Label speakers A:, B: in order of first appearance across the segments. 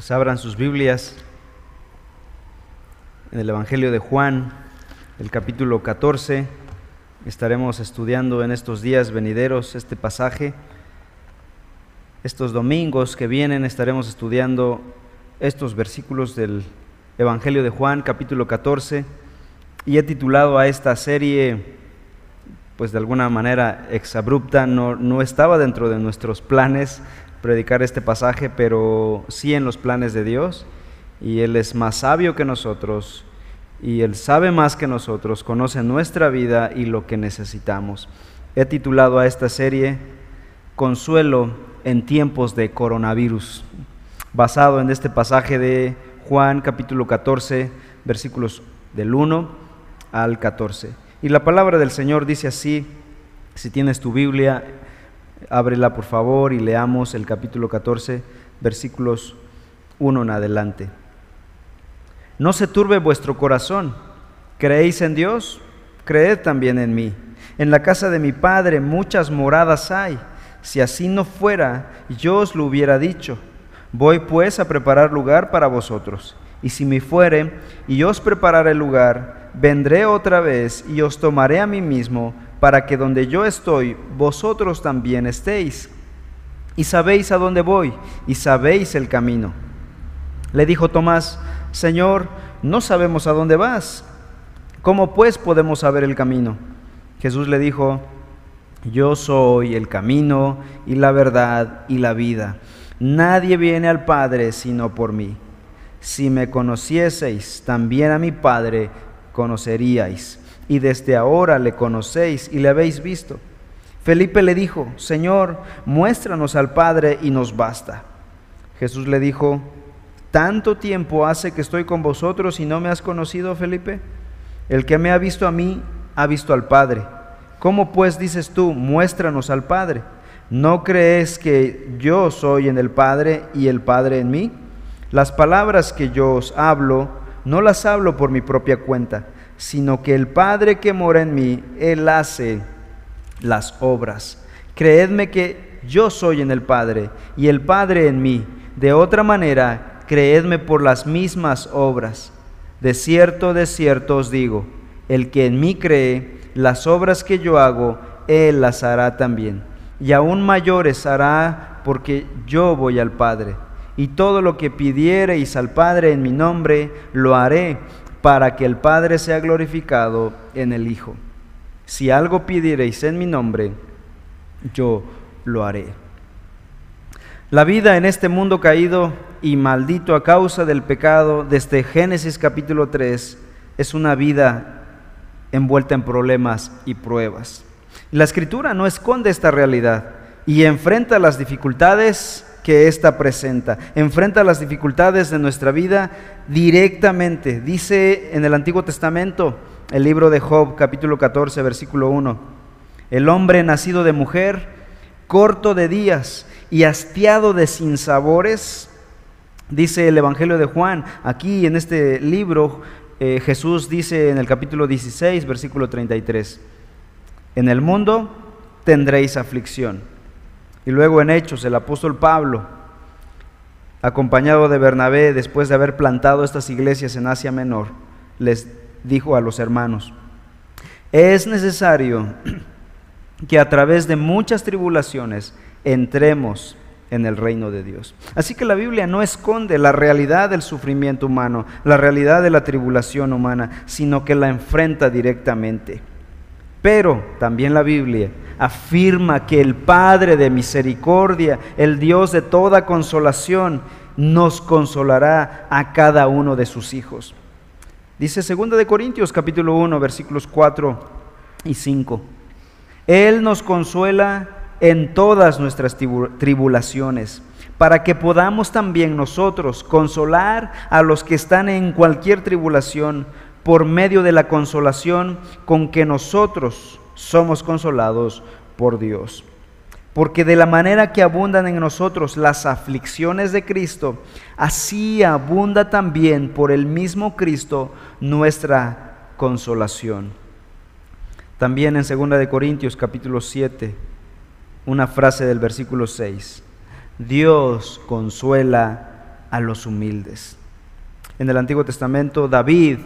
A: Pues abran sus Biblias en el Evangelio de Juan, el capítulo 14. Estaremos estudiando en estos días venideros este pasaje. Estos domingos que vienen estaremos estudiando estos versículos del Evangelio de Juan, capítulo 14. Y he titulado a esta serie, pues de alguna manera exabrupta, no, no estaba dentro de nuestros planes predicar este pasaje, pero sí en los planes de Dios. Y Él es más sabio que nosotros y Él sabe más que nosotros, conoce nuestra vida y lo que necesitamos. He titulado a esta serie Consuelo en tiempos de coronavirus, basado en este pasaje de Juan capítulo 14, versículos del 1 al 14. Y la palabra del Señor dice así, si tienes tu Biblia, Ábrela por favor y leamos el capítulo 14, versículos 1 en adelante. No se turbe vuestro corazón. ¿Creéis en Dios? Creed también en mí. En la casa de mi Padre muchas moradas hay. Si así no fuera, yo os lo hubiera dicho. Voy pues a preparar lugar para vosotros. Y si me fuere y os prepararé lugar, vendré otra vez y os tomaré a mí mismo para que donde yo estoy, vosotros también estéis. Y sabéis a dónde voy, y sabéis el camino. Le dijo Tomás, Señor, no sabemos a dónde vas. ¿Cómo pues podemos saber el camino? Jesús le dijo, yo soy el camino y la verdad y la vida. Nadie viene al Padre sino por mí. Si me conocieseis, también a mi Padre conoceríais y desde ahora le conocéis y le habéis visto. Felipe le dijo, Señor, muéstranos al Padre y nos basta. Jesús le dijo, ¿tanto tiempo hace que estoy con vosotros y no me has conocido, Felipe? El que me ha visto a mí, ha visto al Padre. ¿Cómo pues dices tú, muéstranos al Padre? ¿No crees que yo soy en el Padre y el Padre en mí? Las palabras que yo os hablo, no las hablo por mi propia cuenta sino que el Padre que mora en mí, Él hace las obras. Creedme que yo soy en el Padre y el Padre en mí. De otra manera, creedme por las mismas obras. De cierto, de cierto os digo, el que en mí cree, las obras que yo hago, Él las hará también. Y aún mayores hará porque yo voy al Padre. Y todo lo que pidiereis al Padre en mi nombre, lo haré para que el Padre sea glorificado en el Hijo. Si algo pidiereis en mi nombre, yo lo haré. La vida en este mundo caído y maldito a causa del pecado, desde Génesis capítulo 3, es una vida envuelta en problemas y pruebas. La escritura no esconde esta realidad y enfrenta las dificultades que ésta presenta. Enfrenta las dificultades de nuestra vida directamente. Dice en el Antiguo Testamento, el libro de Job, capítulo 14, versículo 1, el hombre nacido de mujer, corto de días y hastiado de sinsabores, dice el Evangelio de Juan, aquí en este libro eh, Jesús dice en el capítulo 16, versículo 33, en el mundo tendréis aflicción y luego en Hechos, el apóstol Pablo, acompañado de Bernabé, después de haber plantado estas iglesias en Asia Menor, les dijo a los hermanos, es necesario que a través de muchas tribulaciones entremos en el reino de Dios. Así que la Biblia no esconde la realidad del sufrimiento humano, la realidad de la tribulación humana, sino que la enfrenta directamente. Pero también la Biblia afirma que el Padre de misericordia, el Dios de toda consolación, nos consolará a cada uno de sus hijos. Dice 2 de Corintios capítulo 1 versículos 4 y 5. Él nos consuela en todas nuestras tribulaciones, para que podamos también nosotros consolar a los que están en cualquier tribulación por medio de la consolación con que nosotros somos consolados por Dios. Porque de la manera que abundan en nosotros las aflicciones de Cristo, así abunda también por el mismo Cristo nuestra consolación. También en 2 de Corintios capítulo 7, una frase del versículo 6. Dios consuela a los humildes. En el Antiguo Testamento, David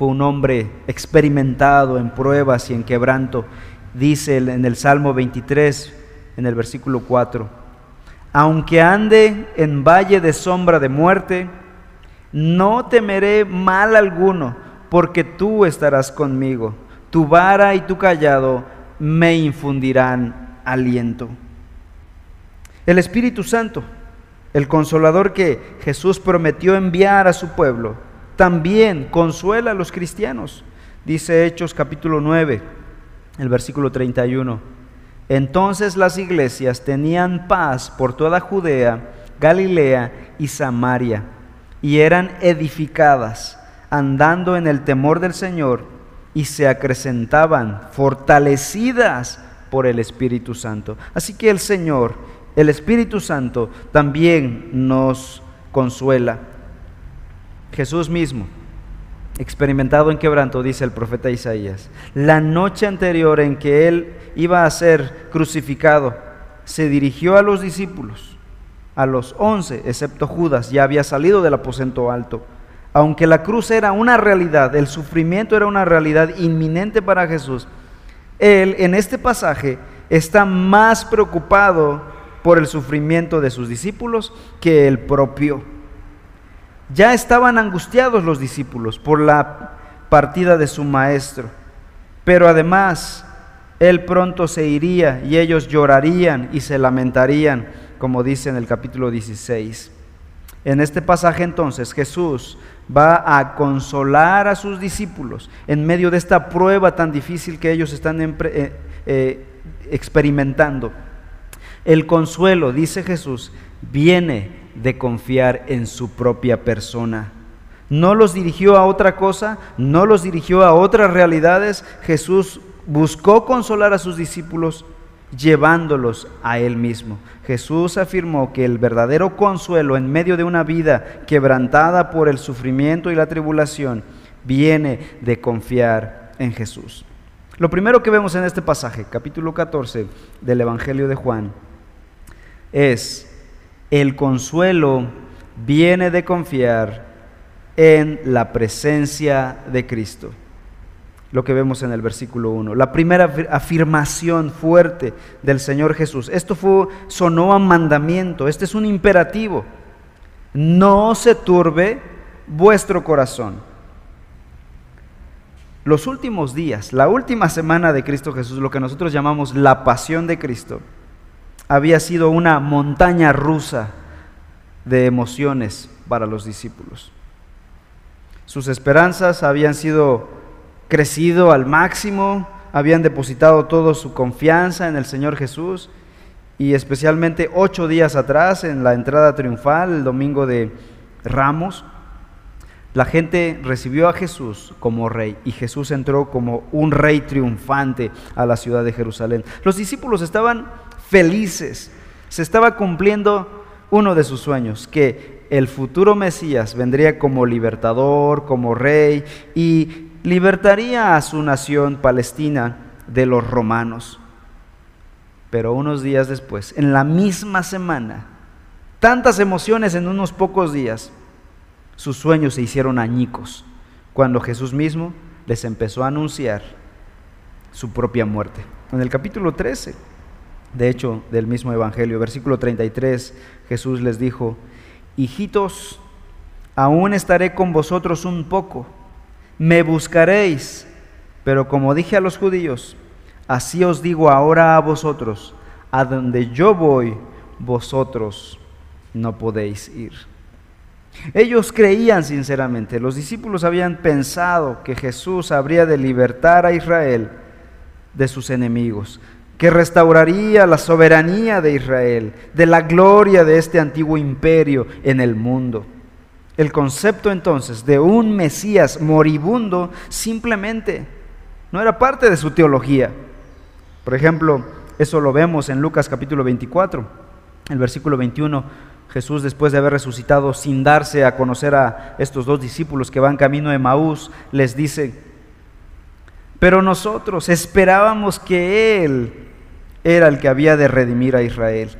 A: fue un hombre experimentado en pruebas y en quebranto. Dice en el Salmo 23, en el versículo 4, aunque ande en valle de sombra de muerte, no temeré mal alguno, porque tú estarás conmigo. Tu vara y tu callado me infundirán aliento. El Espíritu Santo, el consolador que Jesús prometió enviar a su pueblo, también consuela a los cristianos. Dice Hechos capítulo 9, el versículo 31. Entonces las iglesias tenían paz por toda Judea, Galilea y Samaria, y eran edificadas, andando en el temor del Señor, y se acrecentaban, fortalecidas por el Espíritu Santo. Así que el Señor, el Espíritu Santo, también nos consuela. Jesús mismo, experimentado en quebranto, dice el profeta Isaías, la noche anterior en que él iba a ser crucificado, se dirigió a los discípulos, a los once, excepto Judas, ya había salido del aposento alto. Aunque la cruz era una realidad, el sufrimiento era una realidad inminente para Jesús, él en este pasaje está más preocupado por el sufrimiento de sus discípulos que el propio. Ya estaban angustiados los discípulos por la partida de su maestro, pero además él pronto se iría y ellos llorarían y se lamentarían, como dice en el capítulo 16. En este pasaje entonces Jesús va a consolar a sus discípulos en medio de esta prueba tan difícil que ellos están eh, eh, experimentando. El consuelo, dice Jesús, viene de confiar en su propia persona. No los dirigió a otra cosa, no los dirigió a otras realidades. Jesús buscó consolar a sus discípulos llevándolos a Él mismo. Jesús afirmó que el verdadero consuelo en medio de una vida quebrantada por el sufrimiento y la tribulación viene de confiar en Jesús. Lo primero que vemos en este pasaje, capítulo 14 del Evangelio de Juan, es el consuelo viene de confiar en la presencia de Cristo lo que vemos en el versículo 1. La primera afirmación fuerte del Señor Jesús. Esto fue, sonó a mandamiento, este es un imperativo. No se turbe vuestro corazón. Los últimos días, la última semana de Cristo Jesús, lo que nosotros llamamos la pasión de Cristo, había sido una montaña rusa de emociones para los discípulos. Sus esperanzas habían sido crecido al máximo, habían depositado toda su confianza en el Señor Jesús y especialmente ocho días atrás en la entrada triunfal, el domingo de Ramos, la gente recibió a Jesús como rey y Jesús entró como un rey triunfante a la ciudad de Jerusalén. Los discípulos estaban felices, se estaba cumpliendo uno de sus sueños, que el futuro Mesías vendría como libertador, como rey y libertaría a su nación palestina de los romanos. Pero unos días después, en la misma semana, tantas emociones en unos pocos días, sus sueños se hicieron añicos cuando Jesús mismo les empezó a anunciar su propia muerte. En el capítulo 13, de hecho, del mismo Evangelio, versículo 33, Jesús les dijo, hijitos, aún estaré con vosotros un poco. Me buscaréis, pero como dije a los judíos, así os digo ahora a vosotros, a donde yo voy, vosotros no podéis ir. Ellos creían sinceramente, los discípulos habían pensado que Jesús habría de libertar a Israel de sus enemigos, que restauraría la soberanía de Israel, de la gloria de este antiguo imperio en el mundo. El concepto entonces de un Mesías moribundo simplemente no era parte de su teología. Por ejemplo, eso lo vemos en Lucas capítulo 24, el versículo 21. Jesús, después de haber resucitado sin darse a conocer a estos dos discípulos que van camino de Maús, les dice, pero nosotros esperábamos que Él era el que había de redimir a Israel.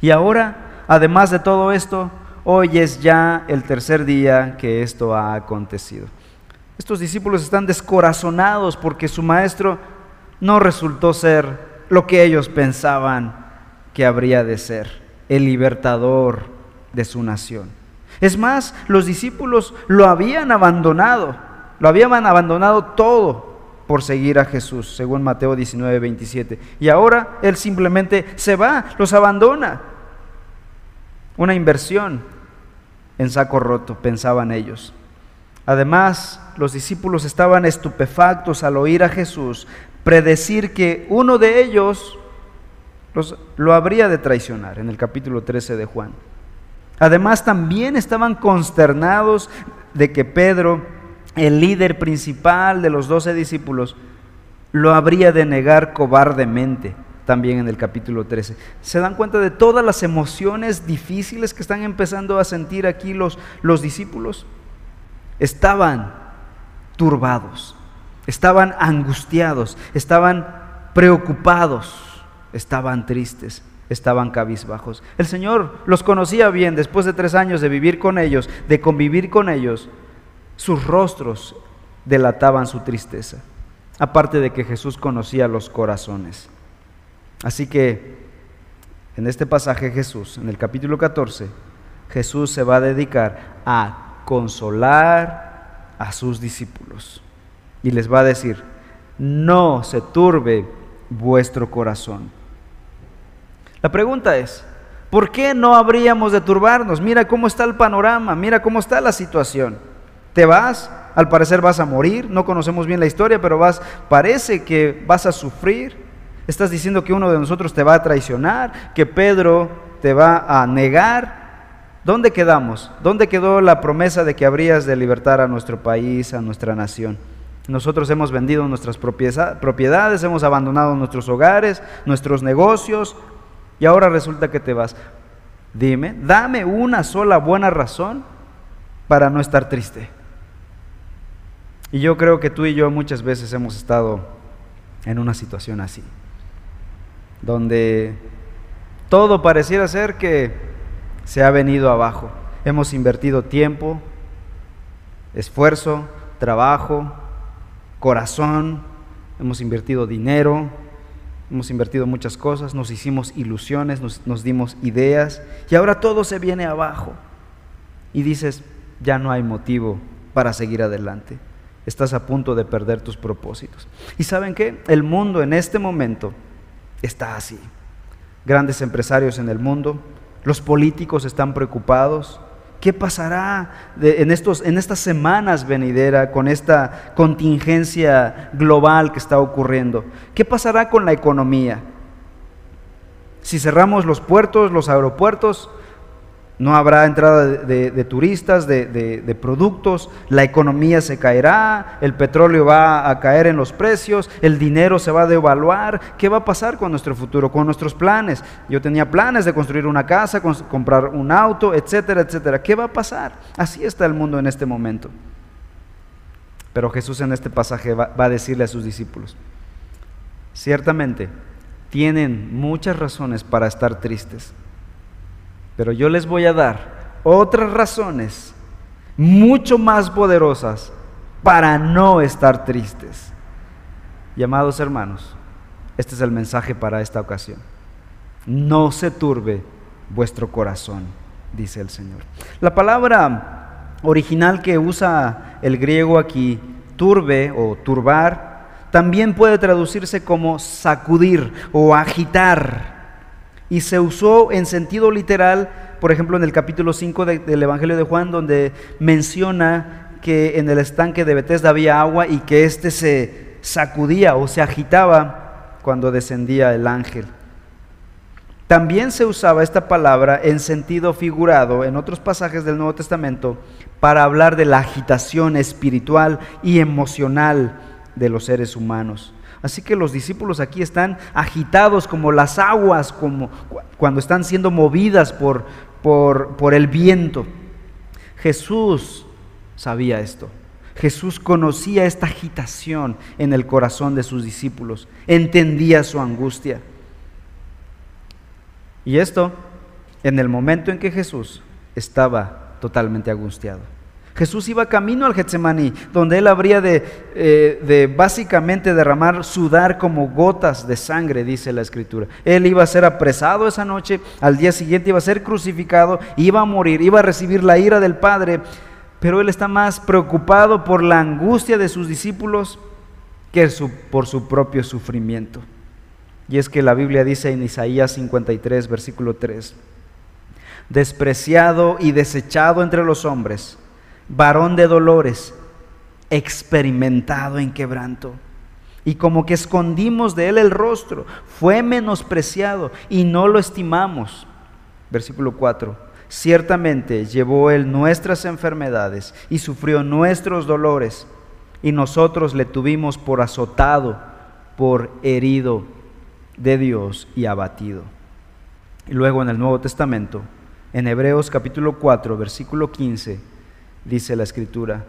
A: Y ahora, además de todo esto, hoy es ya el tercer día que esto ha acontecido. Estos discípulos están descorazonados porque su maestro no resultó ser lo que ellos pensaban que habría de ser, el libertador de su nación. Es más, los discípulos lo habían abandonado, lo habían abandonado todo por seguir a Jesús, según Mateo 19, 27. Y ahora Él simplemente se va, los abandona. Una inversión en saco roto, pensaban ellos. Además, los discípulos estaban estupefactos al oír a Jesús predecir que uno de ellos los, lo habría de traicionar en el capítulo 13 de Juan. Además, también estaban consternados de que Pedro el líder principal de los doce discípulos, lo habría de negar cobardemente también en el capítulo 13. ¿Se dan cuenta de todas las emociones difíciles que están empezando a sentir aquí los, los discípulos? Estaban turbados, estaban angustiados, estaban preocupados, estaban tristes, estaban cabizbajos. El Señor los conocía bien después de tres años de vivir con ellos, de convivir con ellos sus rostros delataban su tristeza, aparte de que Jesús conocía los corazones. Así que en este pasaje Jesús, en el capítulo 14, Jesús se va a dedicar a consolar a sus discípulos y les va a decir, no se turbe vuestro corazón. La pregunta es, ¿por qué no habríamos de turbarnos? Mira cómo está el panorama, mira cómo está la situación. Te vas, al parecer vas a morir, no conocemos bien la historia, pero vas, parece que vas a sufrir. Estás diciendo que uno de nosotros te va a traicionar, que Pedro te va a negar. ¿Dónde quedamos? ¿Dónde quedó la promesa de que habrías de libertar a nuestro país, a nuestra nación? Nosotros hemos vendido nuestras propiedades, hemos abandonado nuestros hogares, nuestros negocios, y ahora resulta que te vas. Dime, dame una sola buena razón para no estar triste. Y yo creo que tú y yo muchas veces hemos estado en una situación así, donde todo pareciera ser que se ha venido abajo. Hemos invertido tiempo, esfuerzo, trabajo, corazón, hemos invertido dinero, hemos invertido muchas cosas, nos hicimos ilusiones, nos, nos dimos ideas y ahora todo se viene abajo. Y dices, ya no hay motivo para seguir adelante estás a punto de perder tus propósitos. ¿Y saben qué? El mundo en este momento está así. Grandes empresarios en el mundo, los políticos están preocupados. ¿Qué pasará en, estos, en estas semanas venideras con esta contingencia global que está ocurriendo? ¿Qué pasará con la economía? Si cerramos los puertos, los aeropuertos, no habrá entrada de, turistas, de, productos, la economía se caerá, el petróleo va a caer en los precios, el dinero se va a devaluar. ¿Qué va a pasar con nuestro futuro, con nuestros planes? Yo tenía planes de construir una casa, comprar un auto, etcétera, etcétera. ¿Qué va a pasar? Así está el mundo en este momento. Pero Jesús en este pasaje va a decirle a sus discípulos, ciertamente tienen muchas razones para estar tristes pero yo les voy a dar otras razones mucho más poderosas para no estar tristes. Llamados hermanos, este es el mensaje para esta ocasión. No se turbe vuestro corazón, dice el Señor. La palabra original que usa el griego aquí, turbe o turbar, también puede traducirse como sacudir o agitar y se usó en sentido literal, por ejemplo, en el capítulo 5 del Evangelio de Juan, donde menciona que en el estanque de Bethesda había agua y que éste se sacudía o se agitaba cuando descendía el ángel. También se usaba esta palabra en sentido figurado en otros pasajes del Nuevo Testamento para hablar de la agitación espiritual y emocional de los seres humanos. Así que los discípulos aquí están agitados como las aguas, como cuando están siendo movidas por, por, el viento. Jesús sabía esto. Jesús conocía esta agitación en el corazón de sus discípulos, entendía su angustia. Y esto, en el momento en que Jesús estaba totalmente angustiado. Jesús iba camino al Getsemaní, donde él habría de, eh, de, básicamente derramar, sudar como gotas de sangre, dice la Escritura. Él iba a ser apresado esa noche, al día siguiente iba a ser crucificado, iba a morir, iba a recibir la ira del Padre, pero él está más preocupado por la angustia de sus discípulos que por su propio sufrimiento. Y es que la Biblia dice en Isaías 53, versículo 3, despreciado y desechado entre los hombres, varón de dolores, experimentado en quebranto. Y como que escondimos de él el rostro, fue menospreciado y no lo estimamos. Versículo 4. Ciertamente llevó él nuestras enfermedades y sufrió nuestros dolores, y nosotros le tuvimos por azotado, por herido de Dios y abatido. Y luego en el Nuevo Testamento, en Hebreos capítulo 4, versículo 15, dice la escritura,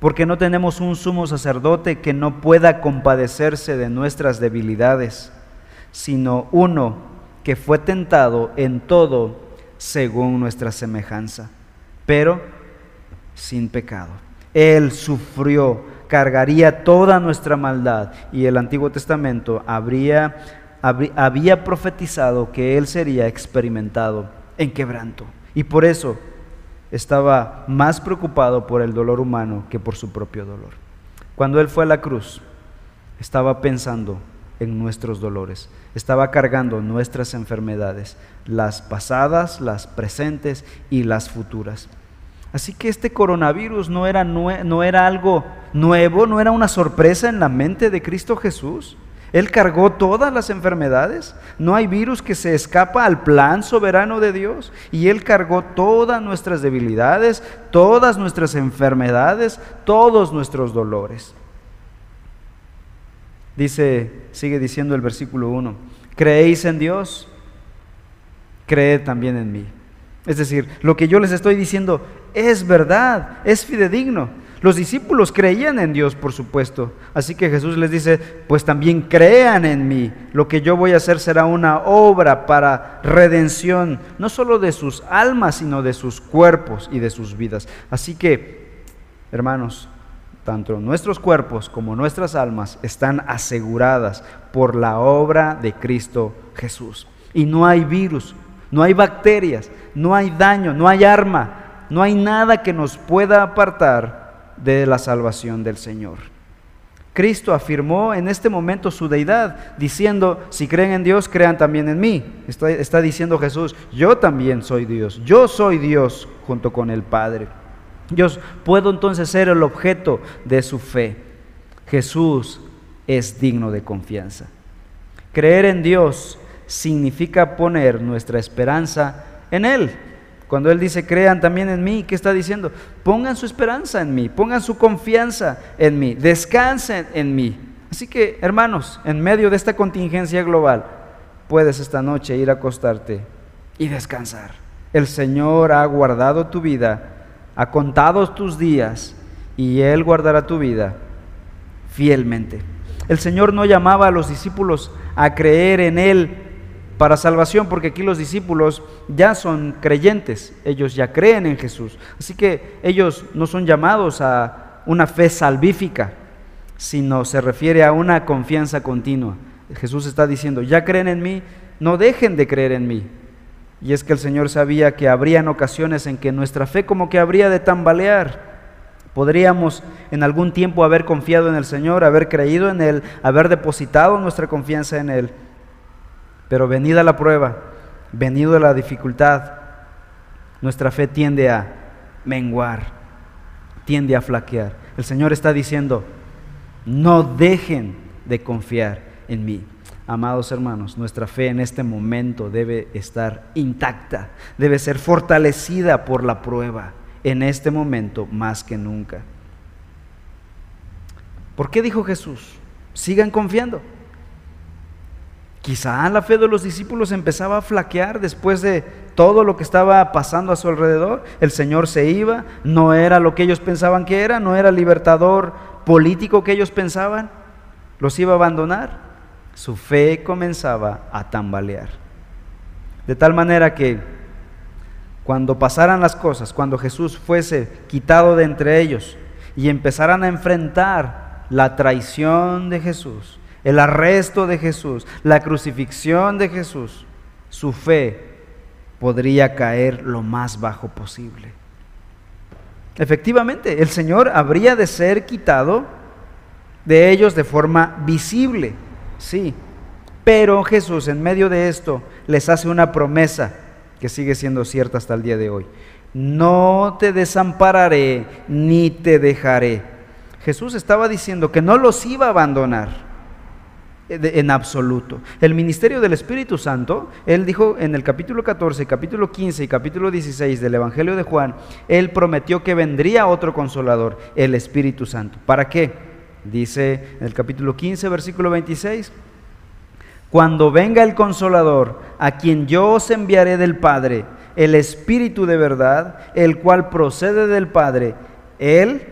A: porque no tenemos un sumo sacerdote que no pueda compadecerse de nuestras debilidades, sino uno que fue tentado en todo según nuestra semejanza, pero sin pecado. Él sufrió, cargaría toda nuestra maldad y el Antiguo Testamento había profetizado que Él sería experimentado en quebranto. Y por eso estaba más preocupado por el dolor humano que por su propio dolor. Cuando Él fue a la cruz, estaba pensando en nuestros dolores, estaba cargando nuestras enfermedades, las pasadas, las presentes y las futuras. Así que este coronavirus no era, no era algo nuevo, no era una sorpresa en la mente de Cristo Jesús. Él cargó todas las enfermedades. No hay virus que se escapa al plan soberano de Dios. Y Él cargó todas nuestras debilidades, todas nuestras enfermedades, todos nuestros dolores. Dice, sigue diciendo el versículo 1, ¿creéis en Dios? Creed también en mí. Es decir, lo que yo les estoy diciendo es verdad, es fidedigno. Los discípulos creían en Dios, por supuesto. Así que Jesús les dice, pues también crean en mí. Lo que yo voy a hacer será una obra para redención, no solo de sus almas, sino de sus cuerpos y de sus vidas. Así que, hermanos, tanto nuestros cuerpos como nuestras almas están aseguradas por la obra de Cristo Jesús. Y no hay virus, no hay bacterias, no hay daño, no hay arma, no hay nada que nos pueda apartar de la salvación del Señor. Cristo afirmó en este momento su deidad, diciendo, si creen en Dios, crean también en mí. Está, diciendo Jesús, yo también soy Dios, yo soy Dios junto con el Padre. Yo puedo entonces ser el objeto de su fe. Jesús es digno de confianza. Creer en Dios significa poner nuestra esperanza en Él. Cuando Él dice, crean también en mí, ¿qué está diciendo? Pongan su esperanza en mí, pongan su confianza en mí, descansen en mí. Así que, hermanos, en medio de esta contingencia global, puedes esta noche ir a acostarte y descansar. El Señor ha guardado tu vida, ha contado tus días y Él guardará tu vida fielmente. El Señor no llamaba a los discípulos a creer en Él para salvación, porque aquí los discípulos ya son creyentes, ellos ya creen en Jesús. Así que ellos no son llamados a una fe salvífica, sino se refiere a una confianza continua. Jesús está diciendo, ya creen en mí, no dejen de creer en mí. Y es que el Señor sabía que habrían ocasiones en que nuestra fe como que habría de tambalear. Podríamos en algún tiempo haber confiado en el Señor, haber creído en Él, haber depositado nuestra confianza en Él pero venida la prueba, venido la dificultad, nuestra fe tiende a menguar, tiende a flaquear. El Señor está diciendo, no dejen de confiar en mí. Amados hermanos, nuestra fe en este momento debe estar intacta, debe ser fortalecida por la prueba, en este momento más que nunca. ¿Por qué dijo Jesús? Sigan confiando. Quizá la fe de los discípulos empezaba a flaquear después de todo lo que estaba pasando a su alrededor. El Señor se iba, no era lo que ellos pensaban que era, no era el libertador político que ellos pensaban, los iba a abandonar. Su fe comenzaba a tambalear. De tal manera que cuando pasaran las cosas, cuando Jesús fuese quitado de entre ellos y empezaran a enfrentar la traición de Jesús, el arresto de Jesús, la crucifixión de Jesús, su fe podría caer lo más bajo posible. Efectivamente, el Señor habría de ser quitado de ellos de forma visible, sí, pero Jesús en medio de esto les hace una promesa que sigue siendo cierta hasta el día de hoy. No te desampararé ni te dejaré. Jesús estaba diciendo que no los iba a abandonar en absoluto. El ministerio del Espíritu Santo, él dijo en el capítulo 14, capítulo 15 y capítulo 16 del Evangelio de Juan, él prometió que vendría otro consolador, el Espíritu Santo. ¿Para qué? Dice en el capítulo 15, versículo 26, cuando venga el consolador, a quien yo os enviaré del Padre, el Espíritu de verdad, el cual procede del Padre, Él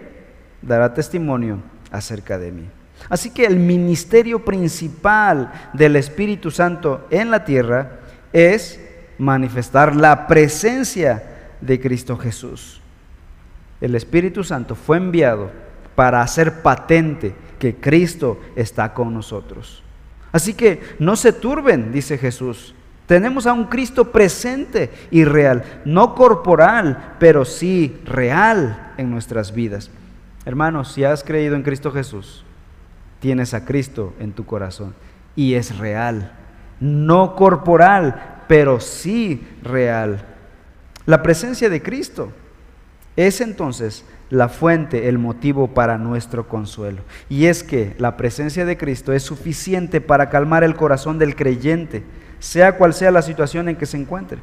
A: dará testimonio acerca de mí. Así que el ministerio principal del Espíritu Santo en la tierra es manifestar la presencia de Cristo Jesús. El Espíritu Santo fue enviado para hacer patente que Cristo está con nosotros. Así que no se turben, dice Jesús. Tenemos a un Cristo presente y real, no corporal, pero sí real en nuestras vidas. Hermanos, si has creído en Cristo Jesús, tienes a Cristo en tu corazón y es real, no corporal, pero sí real. La presencia de Cristo es entonces la fuente, el motivo para nuestro consuelo. Y es que la presencia de Cristo es suficiente para calmar el corazón del creyente, sea cual sea la situación en que se encuentre.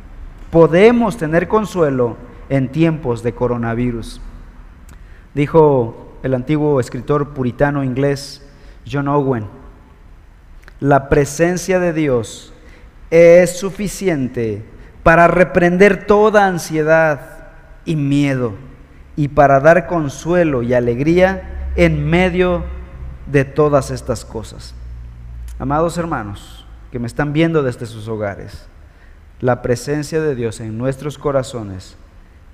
A: Podemos tener consuelo en tiempos de coronavirus. Dijo el antiguo escritor puritano inglés John Owen, la presencia de Dios es suficiente para reprender toda ansiedad y miedo y para dar consuelo y alegría en medio de todas estas cosas. Amados hermanos que me están viendo desde sus hogares, la presencia de Dios en nuestros corazones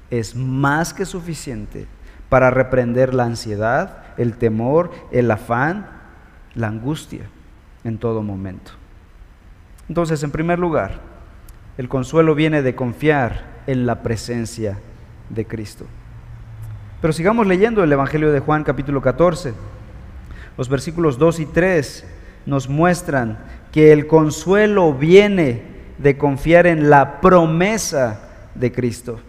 A: es más que suficiente para reprender la ansiedad, el temor, el afán, la angustia en todo momento. Entonces, en primer lugar, el consuelo viene de confiar en la presencia de Cristo. Pero sigamos leyendo el Evangelio de Juan capítulo 14. Los versículos 2 y 3 nos muestran que el consuelo viene de confiar en la promesa de Cristo.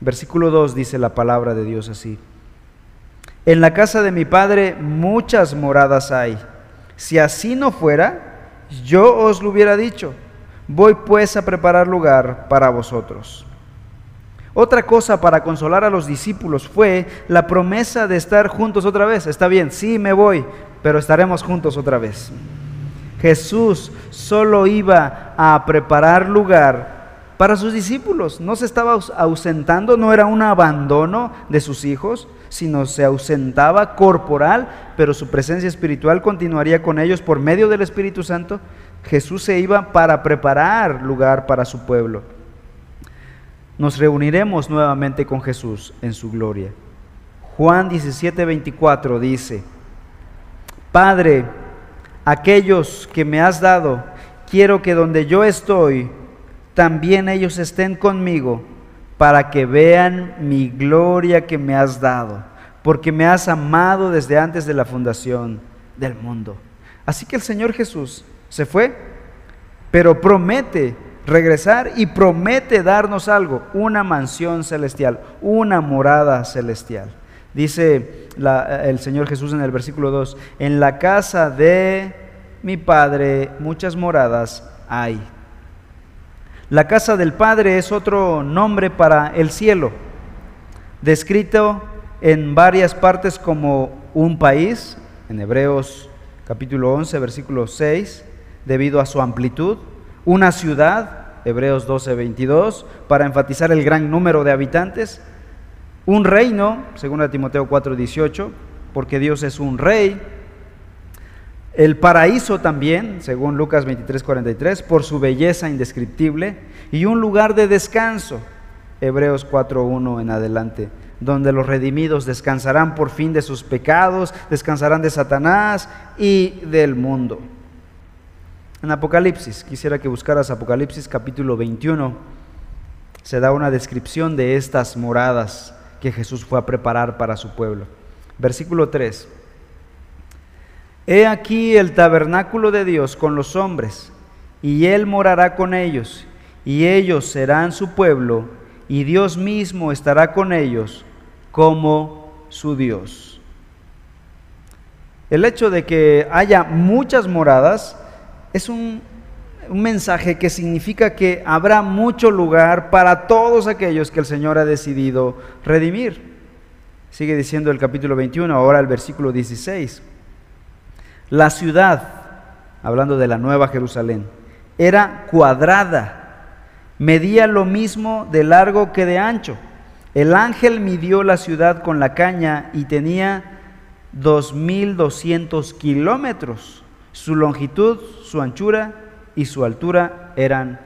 A: Versículo 2 dice la palabra de Dios así. En la casa de mi Padre muchas moradas hay. Si así no fuera, yo os lo hubiera dicho. Voy pues a preparar lugar para vosotros. Otra cosa para consolar a los discípulos fue la promesa de estar juntos otra vez. Está bien, sí me voy, pero estaremos juntos otra vez. Jesús solo iba a preparar lugar para sus discípulos. No se estaba ausentando, no era un abandono de sus hijos, sino se ausentaba corporal, pero su presencia espiritual continuaría con ellos por medio del Espíritu Santo. Jesús se iba para preparar lugar para su pueblo nos reuniremos nuevamente con Jesús en su gloria. Juan 17, 24 dice, Padre, aquellos que me has dado, quiero que donde yo estoy, también ellos estén conmigo, para que vean mi gloria que me has dado, porque me has amado desde antes de la fundación del mundo. Así que el Señor Jesús se fue, pero promete regresar y promete darnos algo, una mansión celestial, una morada celestial. Dice el Señor Jesús en el versículo 2, en la casa de mi Padre muchas moradas hay. La casa del Padre es otro nombre para el cielo, descrito en varias partes como un país, en Hebreos capítulo 11, versículo 6, debido a su amplitud una ciudad, Hebreos 12, 22, para enfatizar el gran número de habitantes, un reino, según Timoteo 4, 18, porque Dios es un rey, el paraíso también, según Lucas 23, 43, por su belleza indescriptible, y un lugar de descanso, Hebreos 4.1 en adelante, donde los redimidos descansarán por fin de sus pecados, descansarán de Satanás y del mundo. En Apocalipsis, quisiera que buscaras Apocalipsis capítulo 21, se da una descripción de estas moradas que Jesús fue a preparar para su pueblo. Versículo 3. He aquí el tabernáculo de Dios con los hombres, y Él morará con ellos, y ellos serán su pueblo, y Dios mismo estará con ellos como su Dios. El hecho de que haya muchas moradas es un, mensaje que significa que habrá mucho lugar para todos aquellos que el Señor ha decidido redimir. Sigue diciendo el capítulo 21, ahora el versículo 16. La ciudad, hablando de la nueva Jerusalén, era cuadrada, medía lo mismo de largo que de ancho. El ángel midió la ciudad con la caña y tenía 2.200 kilómetros. Su longitud, su anchura y su altura eran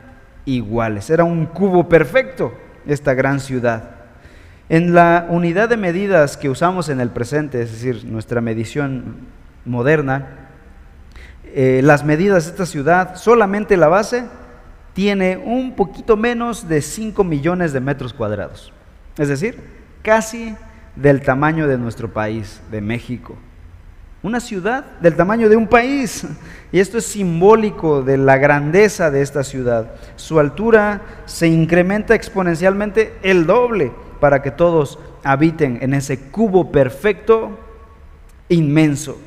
A: iguales. Era un cubo perfecto esta gran ciudad. En la unidad de medidas que usamos en el presente, es decir, nuestra medición moderna, eh, las medidas de esta ciudad, solamente la base tiene un poquito menos de 5 millones de metros cuadrados. Es decir, casi del tamaño de nuestro país, de México. Una ciudad del tamaño de un país. Y esto es simbólico de la grandeza de esta ciudad. Su altura se incrementa exponencialmente el doble para que todos habiten en ese cubo perfecto, inmenso.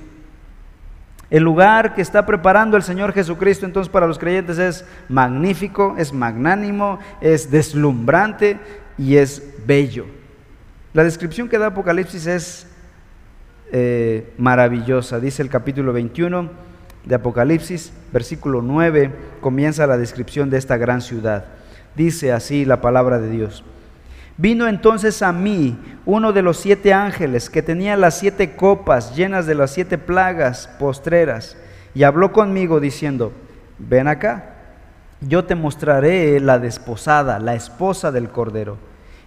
A: El lugar que está preparando el Señor Jesucristo entonces para los creyentes es magnífico, es magnánimo, es deslumbrante y es bello. La descripción que da Apocalipsis es eh, maravillosa. Dice el capítulo 21 de Apocalipsis, versículo 9, comienza la descripción de esta gran ciudad. Dice así la palabra de Dios. Vino entonces a mí uno de los siete ángeles que tenía las siete copas llenas de las siete plagas postreras y habló conmigo diciendo, ven acá, yo te mostraré la desposada, la esposa del Cordero.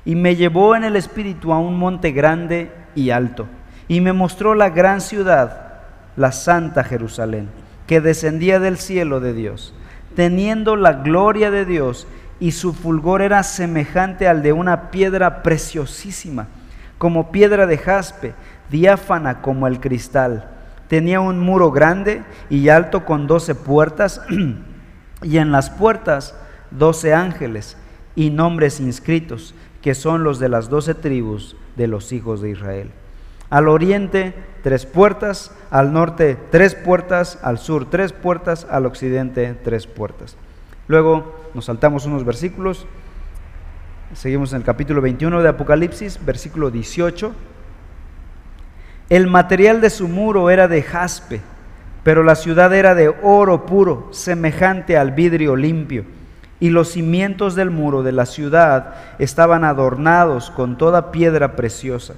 A: Y me llevó en el espíritu a un monte grande y alto, y me mostró la gran ciudad, la santa Jerusalén, que descendía del cielo de Dios, teniendo la gloria de Dios y su fulgor era semejante al de una piedra preciosísima, como piedra de jaspe, diáfana como el cristal. Tenía un muro grande y alto con doce puertas, y en las puertas doce ángeles y nombres inscritos, que son los de las doce tribus de los hijos de Israel. Al oriente tres puertas, al norte tres puertas, al sur tres puertas, al occidente tres puertas. Luego nos saltamos unos versículos. Seguimos en el capítulo 21 de Apocalipsis, versículo 18. El material de su muro era de jaspe, pero la ciudad era de oro puro, semejante al vidrio limpio. Y los cimientos del muro de la ciudad estaban adornados con toda piedra preciosa.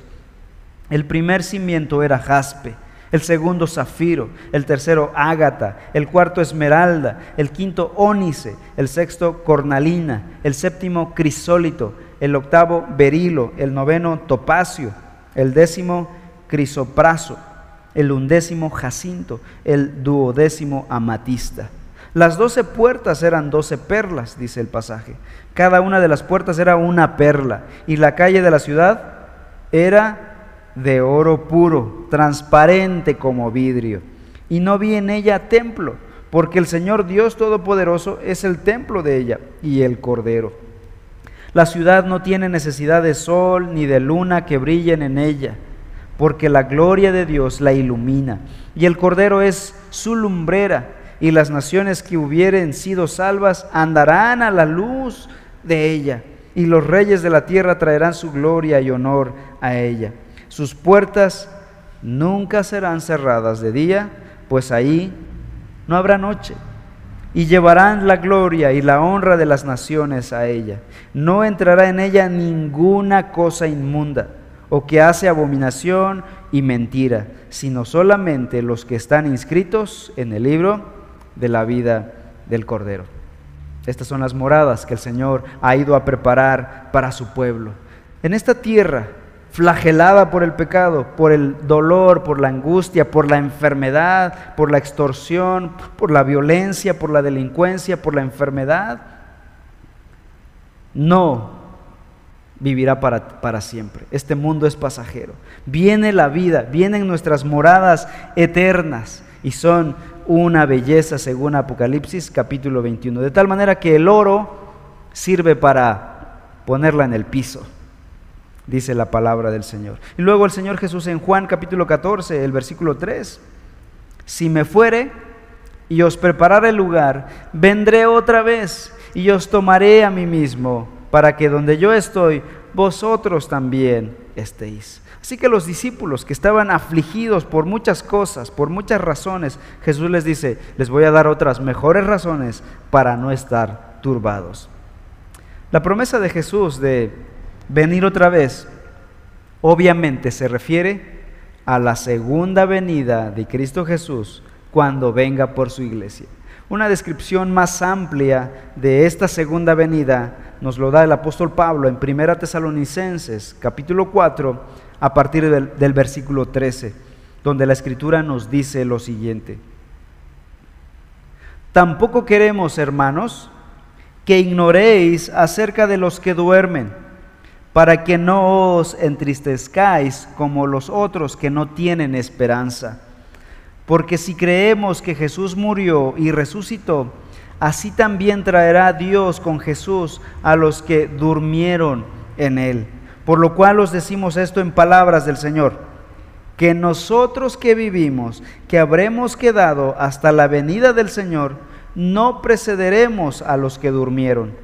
A: El primer cimiento era jaspe el segundo zafiro, el tercero ágata, el cuarto esmeralda, el quinto ónice, el sexto cornalina, el séptimo crisólito, el octavo berilo, el noveno topacio, el décimo crisopraso, el undécimo jacinto, el duodécimo amatista. Las doce puertas eran doce perlas, dice el pasaje. Cada una de las puertas era una perla y la calle de la ciudad era de oro puro, transparente como vidrio. Y no vi en ella templo, porque el Señor Dios Todopoderoso es el templo de ella y el Cordero. La ciudad no tiene necesidad de sol ni de luna que brillen en ella, porque la gloria de Dios la ilumina, y el Cordero es su lumbrera, y las naciones que hubieren sido salvas andarán a la luz de ella, y los reyes de la tierra traerán su gloria y honor a ella. Sus puertas nunca serán cerradas de día, pues ahí no habrá noche. Y llevarán la gloria y la honra de las naciones a ella. No entrará en ella ninguna cosa inmunda o que hace abominación y mentira, sino solamente los que están inscritos en el libro de la vida del Cordero. Estas son las moradas que el Señor ha ido a preparar para su pueblo. En esta tierra, flagelada por el pecado, por el dolor, por la angustia, por la enfermedad, por la extorsión, por la violencia, por la delincuencia, por la enfermedad, no vivirá para, para, siempre. Este mundo es pasajero. Viene la vida, vienen nuestras moradas eternas y son una belleza según Apocalipsis capítulo 21. De tal manera que el oro sirve para ponerla en el piso, dice la palabra del Señor. Y luego el Señor Jesús en Juan capítulo 14, el versículo 3, si me fuere y os prepararé el lugar, vendré otra vez y os tomaré a mí mismo, para que donde yo estoy, vosotros también estéis. Así que los discípulos que estaban afligidos por muchas cosas, por muchas razones, Jesús les dice, les voy a dar otras mejores razones para no estar turbados. La promesa de Jesús de venir otra vez, obviamente se refiere a la segunda venida de Cristo Jesús cuando venga por su iglesia. Una descripción más amplia de esta segunda venida nos lo da el apóstol Pablo en 1 Tesalonicenses capítulo 4 a partir del, versículo 13, donde la escritura nos dice lo siguiente. Tampoco queremos, hermanos, que ignoréis acerca de los que duermen, para que no os entristezcáis como los otros que no tienen esperanza. Porque si creemos que Jesús murió y resucitó, así también traerá Dios con Jesús a los que durmieron en él. Por lo cual os decimos esto en palabras del Señor, que nosotros que vivimos, que habremos quedado hasta la venida del Señor, no precederemos a los que durmieron.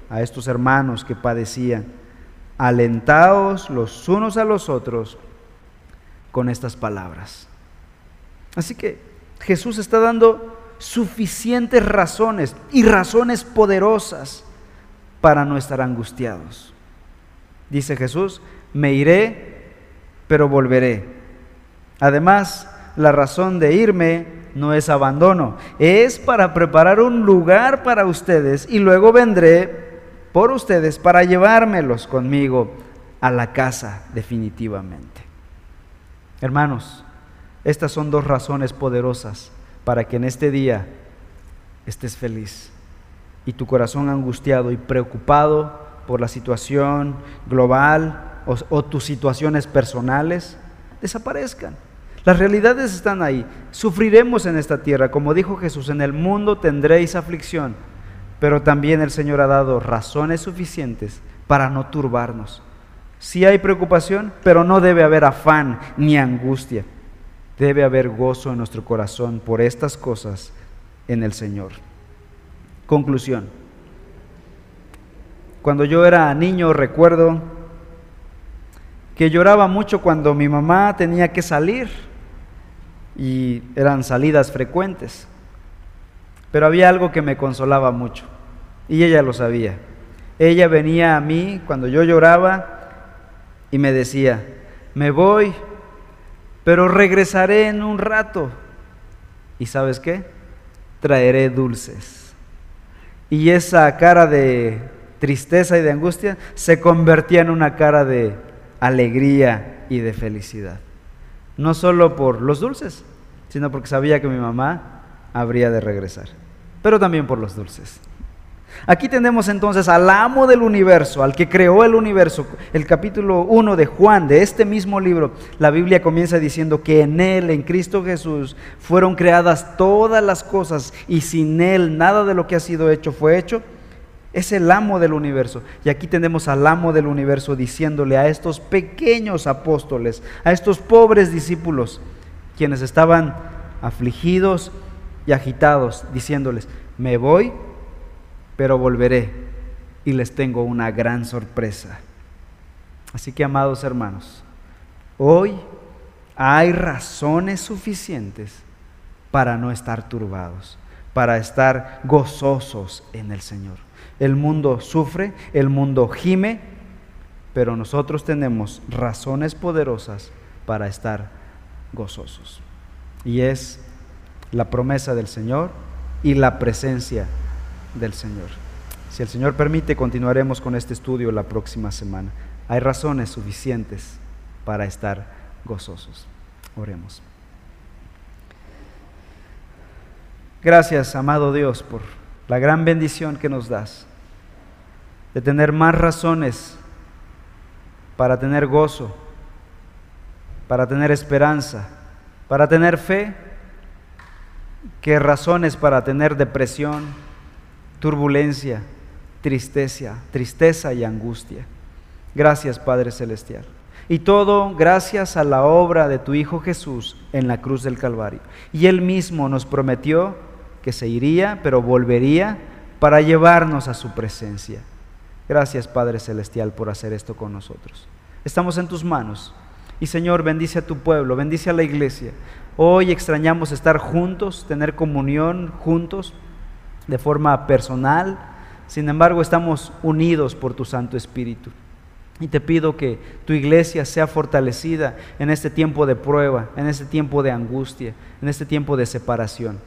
A: a estos hermanos que padecían, alentaos los unos a los otros con estas palabras. Así que Jesús está dando suficientes razones y razones poderosas para no estar angustiados. Dice Jesús, me iré, pero volveré. Además, la razón de irme no es abandono, es para preparar un lugar para ustedes y luego vendré por ustedes para llevármelos conmigo a la casa definitivamente. Hermanos, estas son dos razones poderosas para que en este día estés feliz y tu corazón angustiado y preocupado por la situación global o, tus situaciones personales desaparezcan. Las realidades están ahí. Sufriremos en esta tierra, como dijo Jesús, en el mundo tendréis aflicción, pero también el Señor ha dado razones suficientes para no turbarnos. Sí hay preocupación, pero no debe haber afán ni angustia debe haber gozo en nuestro corazón por estas cosas en el Señor. Conclusión. Cuando yo era niño recuerdo que lloraba mucho cuando mi mamá tenía que salir y eran salidas frecuentes. Pero había algo que me consolaba mucho y ella lo sabía. Ella venía a mí cuando yo lloraba y me decía, me voy pero regresaré en un rato. ¿Y sabes qué? Traeré dulces. Y esa cara de tristeza y de angustia se convertía en una cara de alegría y de felicidad. No solo por los dulces, sino porque sabía que mi mamá habría de regresar, pero también por los dulces. Aquí tenemos entonces al amo del universo, al que creó el universo. El capítulo 1 de Juan, de este mismo libro, la Biblia comienza diciendo que en Él, en Cristo Jesús, fueron creadas todas las cosas y sin Él nada de lo que ha sido hecho fue hecho. Es el amo del universo. Y aquí tenemos al amo del universo diciéndole a estos pequeños apóstoles, a estos pobres discípulos, quienes estaban afligidos y agitados, diciéndoles, me voy pero volveré. y les tengo una gran sorpresa. Así que, amados hermanos, hoy hay razones suficientes para no estar turbados, para estar gozosos en el Señor. El mundo sufre, el mundo gime, pero nosotros tenemos razones poderosas para estar gozosos. Y es la promesa del Señor y la presencia del Señor. Si el Señor permite, continuaremos con este estudio la próxima semana. Hay razones suficientes para estar gozosos. Oremos. Gracias, amado Dios, por la gran bendición que nos das de tener más razones para tener gozo, para tener esperanza, para tener fe, que razones para tener depresión, turbulencia, tristeza, tristeza y angustia. Gracias, Padre Celestial. Y todo gracias a la obra de tu Hijo Jesús en la cruz del Calvario. Y Él mismo nos prometió que se iría, pero volvería para llevarnos a su presencia. Gracias, Padre Celestial, por hacer esto con nosotros. Estamos en tus manos. Y Señor, bendice a tu pueblo, bendice a la iglesia. Hoy extrañamos estar juntos, tener comunión juntos de forma personal. Sin embargo, estamos unidos por tu Santo Espíritu. Y te pido que tu iglesia sea fortalecida en este tiempo de prueba, en este tiempo de angustia, en este tiempo de separación.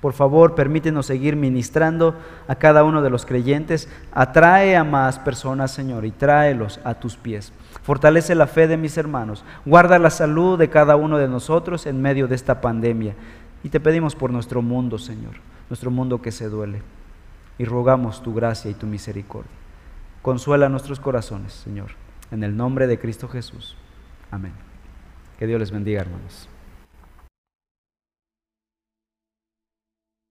A: Por favor, permítenos seguir ministrando a cada uno de los creyentes. Atrae a más personas, Señor, y tráelos a tus pies. Fortalece la fe de mis hermanos. Guarda la salud de cada uno de nosotros en medio de esta pandemia. Y te pedimos por nuestro mundo, Señor, nuestro mundo que se duele. Y rogamos tu gracia y tu misericordia. Consuela nuestros corazones, Señor. En el nombre de Cristo Jesús. Amén. Que Dios les bendiga, hermanos.